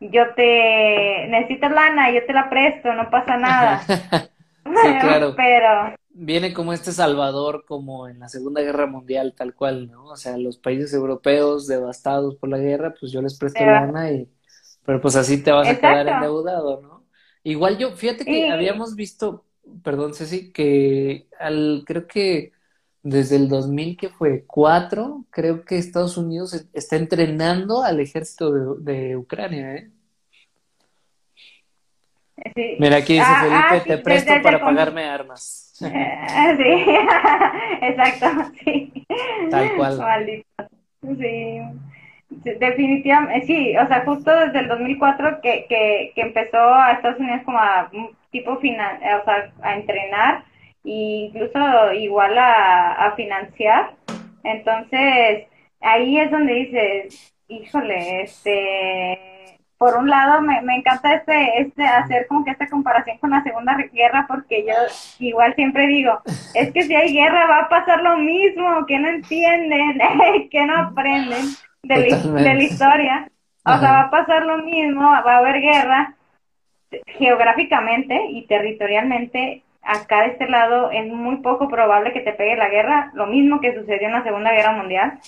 yo te necesitas lana, yo te la presto, no pasa nada. sí, claro. Pero viene como este Salvador, como en la Segunda Guerra Mundial, tal cual, ¿no? O sea, los países europeos devastados por la guerra, pues yo les presto lana y pero pues así te vas a quedar endeudado, ¿no? Igual yo, fíjate que habíamos visto, perdón Ceci, que al, creo que desde el 2000 que fue cuatro, creo que Estados Unidos está entrenando al ejército de, Ucrania, ¿eh? Mira, aquí dice ah, Felipe, ah, te presto para pagarme armas. Eh, sí, exacto, sí. Tal cual. Maldito. Sí. Definitivamente, sí, o sea, justo desde el 2004 que, que, que empezó a Estados Unidos como a tipo o sea, a entrenar e incluso igual a, a financiar. Entonces, ahí es donde dices, híjole, este, por un lado me, me encanta este, este, hacer como que esta comparación con la Segunda Guerra, porque yo igual siempre digo, es que si hay guerra va a pasar lo mismo, que no entienden, que no aprenden de, la, historia. O sea, va a pasar lo mismo, va a haber guerra geográficamente y territorialmente. Acá de este lado es muy poco probable que te pegue la guerra, lo mismo que sucedió en la Segunda Guerra Mundial.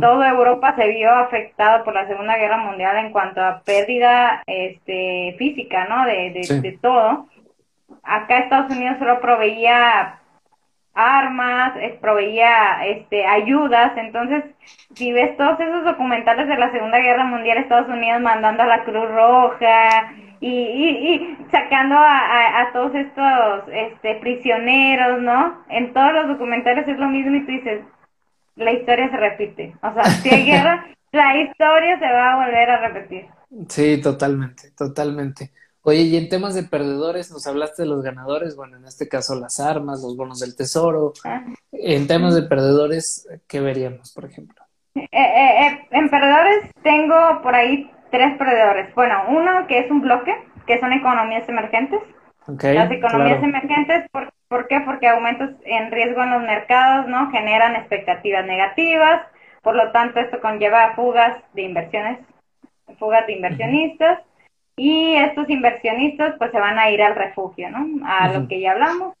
Toda Europa se vio afectada por la Segunda Guerra Mundial en cuanto a pérdida este, física, ¿no? De, de, de todo. Acá Estados Unidos solo proveía armas, eh, proveía este, ayudas. Entonces, si ves todos esos documentales de la Segunda Guerra Mundial, Estados Unidos mandando a la Cruz Roja y, y, sacando a, a, todos estos este, prisioneros, ¿no? En todos los documentales es lo mismo y tú dices, la historia se repite. O sea, si hay guerra, la historia se va a volver a repetir. Sí, totalmente, totalmente. Oye, y en temas de perdedores, nos hablaste de los ganadores, bueno, en este caso las armas, los bonos del tesoro. Ah. En temas de perdedores, ¿qué veríamos, por ejemplo? Eh, eh, eh, en perdedores tengo por ahí tres perdedores. Bueno, uno que es un bloque, que son economías emergentes. Las economías emergentes, ¿por, ¿por qué? Porque aumentos en riesgo en los mercados, ¿no? Generan expectativas negativas, por lo tanto esto conlleva fugas de inversiones, fugas de inversionistas y estos inversionistas pues se van a ir al refugio, ¿no? A lo que ya hablamos,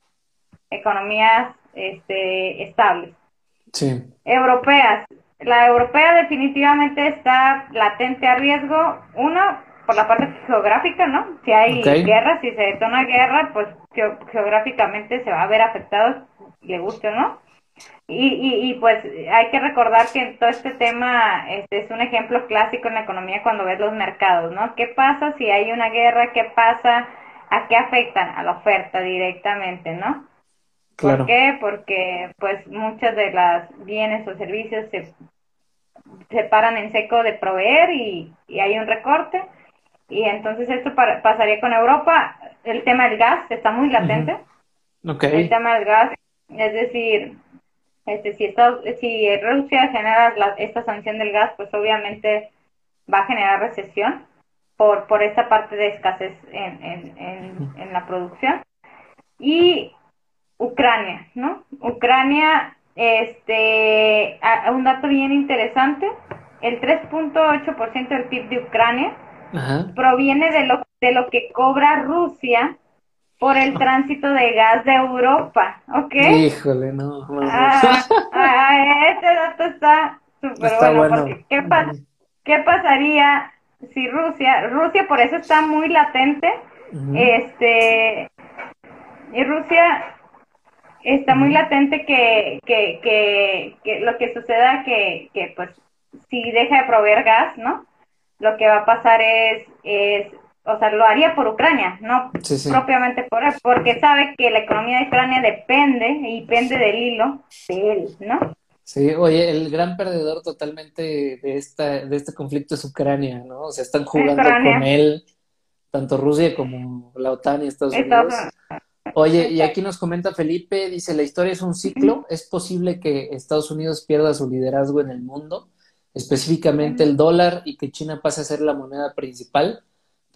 economías este, estables. Sí. Europeas. La europea definitivamente está latente a riesgo, uno, por la parte geográfica, ¿no? Si hay guerra, si se detona guerra, pues geográficamente se va a ver afectado, le guste o no. Y, y, y, pues hay que recordar que todo este tema este, es un ejemplo clásico en la economía cuando ves los mercados, ¿no? ¿Qué pasa si hay una guerra? ¿Qué pasa? ¿A qué afectan? A la oferta directamente, ¿no? ¿Por qué? Porque pues muchas de las bienes o servicios se, se paran en seco de proveer y, y hay un recorte. Y entonces esto pasaría con Europa. El tema del gas está muy latente. El tema del gas, es decir, este, si, si Rusia genera esta sanción del gas, pues obviamente va a generar recesión por, por esta parte de escasez en, en, en, la producción. Y Ucrania, ¿no? Ucrania, este, un dato bien interesante, el 3.8% del PIB de Ucrania proviene de lo de lo que cobra Rusia por el tránsito de gas de Europa, ¿ok? Híjole, no. no, Ah, ah, este dato está súper bueno, bueno. porque ¿qué, ¿qué pasaría si Rusia, Rusia por eso está muy latente, este, y Rusia está muy latente que, que, que, que lo que suceda que, que pues si deja de proveer gas, ¿no? Lo que va a pasar es, es, o sea, lo haría por Ucrania, no Sí, sí. propiamente por él, porque sabe que la economía de Ucrania depende y depende del hilo de él, ¿no? Sí, oye, el gran perdedor totalmente de esta, de este conflicto es Ucrania, ¿no? O sea, están jugando Ucrania. con él, tanto Rusia como la OTAN y Estados Estados Unidos. Oye, y aquí nos comenta Felipe, dice, la historia es un ciclo, es posible que Estados Unidos pierda su liderazgo en el mundo, específicamente el dólar, y que China pase a ser la moneda principal.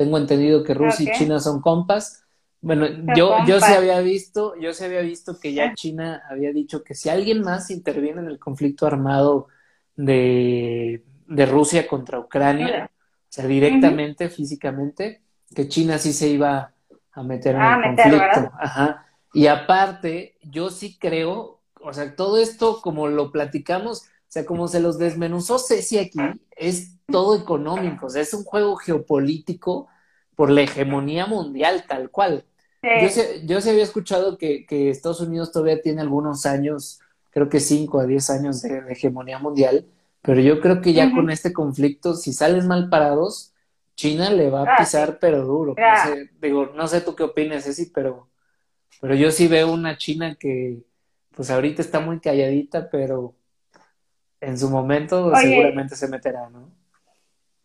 Tengo entendido que Rusia y China son compas. Bueno, yo, yo sí compas. había visto, yo sí había visto que ya Ah. China había dicho que si alguien más interviene en el conflicto armado de, de Rusia contra Ucrania, o sea, directamente, físicamente, que China sí se iba a meter en Ah, el meter, conflicto. ¿verdad? Ajá. Y aparte, yo sí creo, o sea, todo esto como lo platicamos, o sea, como se los desmenuzó Ceci aquí, es todo económico, o sea, es un juego geopolítico por la hegemonía mundial, tal cual. Yo sí, yo sí había escuchado que, que Estados Unidos todavía tiene algunos años, creo que 5 a 10 años de, de hegemonía mundial, pero yo creo que ya con este conflicto, si salen mal parados, China le va a Ah, pisar, pero duro. No Ah. sé, digo, no sé tú qué opinas, Ceci, pero, pero yo sí veo una China que, pues ahorita está muy calladita, pero en su momento Oye. seguramente se meterá, ¿no?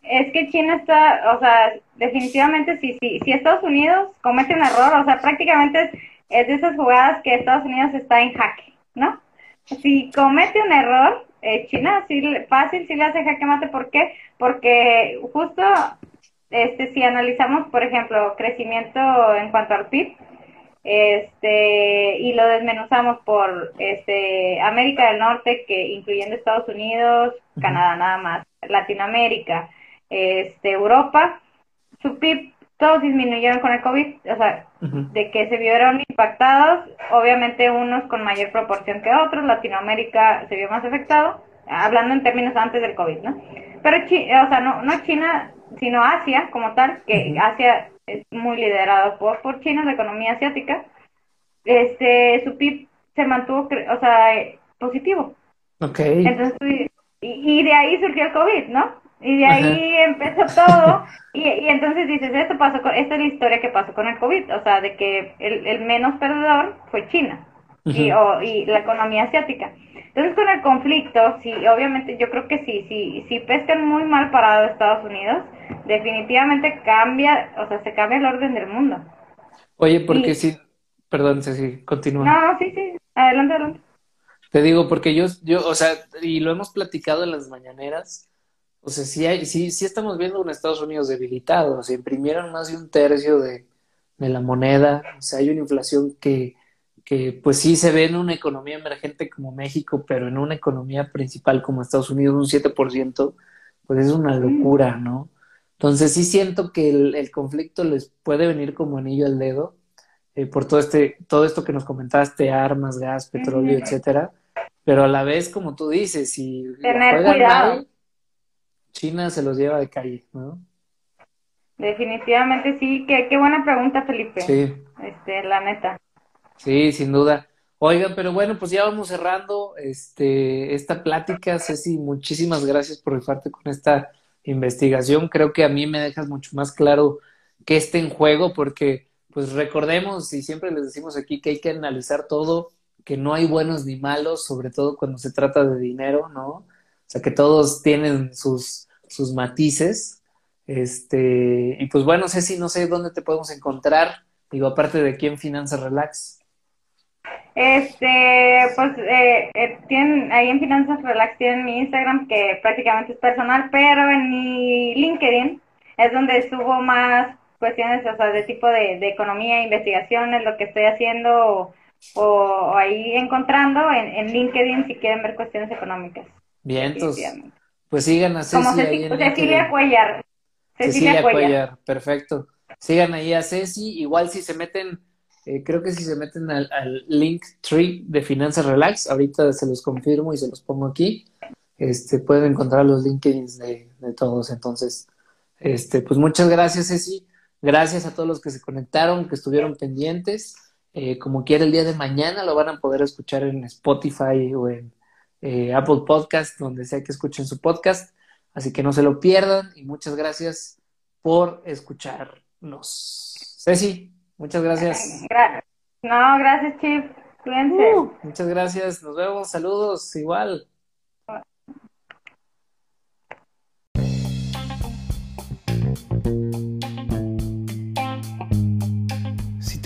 Es que China está, o sea, definitivamente si, si, si Estados Unidos comete un error, o sea, prácticamente es, es de esas jugadas que Estados Unidos está en jaque, ¿no? Si comete un error, eh, China sí, fácil sí le hace jaque mate, ¿por qué? Porque justo, este, si analizamos, por ejemplo, crecimiento en cuanto al PIB, este, y lo desmenuzamos por este, América del Norte, que incluyendo Estados Unidos. Canadá nada más, Latinoamérica, este, Europa, su PIB todos disminuyeron con el COVID, o sea, de que se vieron impactados, obviamente unos con mayor proporción que otros, Latinoamérica se vio más afectado, hablando en términos antes del COVID, ¿no? Pero, Chi- o sea, no, no China, sino Asia como tal, que. Asia es muy liderado por, por China, la economía asiática, este, su PIB se mantuvo, o sea, positivo. Ok. Entonces, y, y de ahí surgió el COVID, ¿no? Y de Ajá. ahí empezó todo. Y, y entonces dices, esto pasó con, esta es la historia que pasó con el COVID, o sea, de que el, el menos perdedor fue China y, o- y la economía asiática. Entonces, con el conflicto, sí, obviamente, yo creo que sí, sí, si pescan muy mal parado Estados Unidos, definitivamente cambia, o sea, se cambia el orden del mundo. Oye, porque Y- sí, perdón, Ceci, continúa. No, no, sí, sí, adelante, adelante. Te digo, porque yo, yo, o sea, y lo hemos platicado en las mañaneras, o sea, sí hay, sí, sí estamos viendo un Estados Unidos debilitado, o sea, imprimieron más de un tercio de, de la moneda, o sea, hay una inflación que, que pues sí se ve en una economía emergente como México, pero en una economía principal como Estados Unidos, un 7%, pues es una locura, ¿no? Entonces sí siento que el, el conflicto les puede venir como anillo al dedo, eh, por todo este, todo esto que nos comentaste, armas, gas, petróleo, etcétera. Pero a la vez, como tú dices, si Tener cuidado. mal, China se los lleva de calle, ¿no? Definitivamente sí, qué, qué buena pregunta, Felipe. Sí, Este, la neta. sí, sin duda. Oigan, pero bueno, pues ya vamos cerrando este, esta plática. Ceci, muchísimas gracias por rifarte con esta investigación. Creo que a mí me dejas mucho más claro qué está en juego, porque pues recordemos, y siempre les decimos aquí que hay que analizar todo, que no hay buenos ni malos, sobre todo cuando se trata de dinero, ¿no? O sea, que todos tienen sus, sus matices. Este, y pues bueno, Ceci, no sé dónde te podemos encontrar. Digo, aparte de aquí en Finanzas Relax. Este, pues eh, eh, tienen, ahí en Finanzas Relax tienen mi Instagram que prácticamente es personal, pero en mi LinkedIn es donde subo más cuestiones, o sea, de tipo de, de economía, investigaciones, lo que estoy haciendo o, o ahí encontrando en, en LinkedIn si quieren ver cuestiones económicas. Bien, entonces. Pues sigan a Como Ceci Ceci- ahí en Cecilia. Cuellar. Cecilia, Cecilia Cuellar. Cuellar, perfecto. sigan ahí a Ceci. Igual si se meten, eh, creo que si se meten al, link tree de Finanzas Relax, ahorita se los confirmo y se los pongo aquí. Este, pueden encontrar los LinkedIn de, de todos. Entonces, este, pues muchas gracias, Ceci. Gracias a todos los que se conectaron, que estuvieron pendientes. Eh, como quiera, el día de mañana lo van a poder escuchar en Spotify o en eh, Apple Podcast, donde sea que escuchen su podcast. Así que no se lo pierdan y muchas gracias por escucharnos. Ceci, muchas gracias. no, gracias, Chip. Cuídense. Uh, muchas gracias. Nos vemos. Saludos. Igual.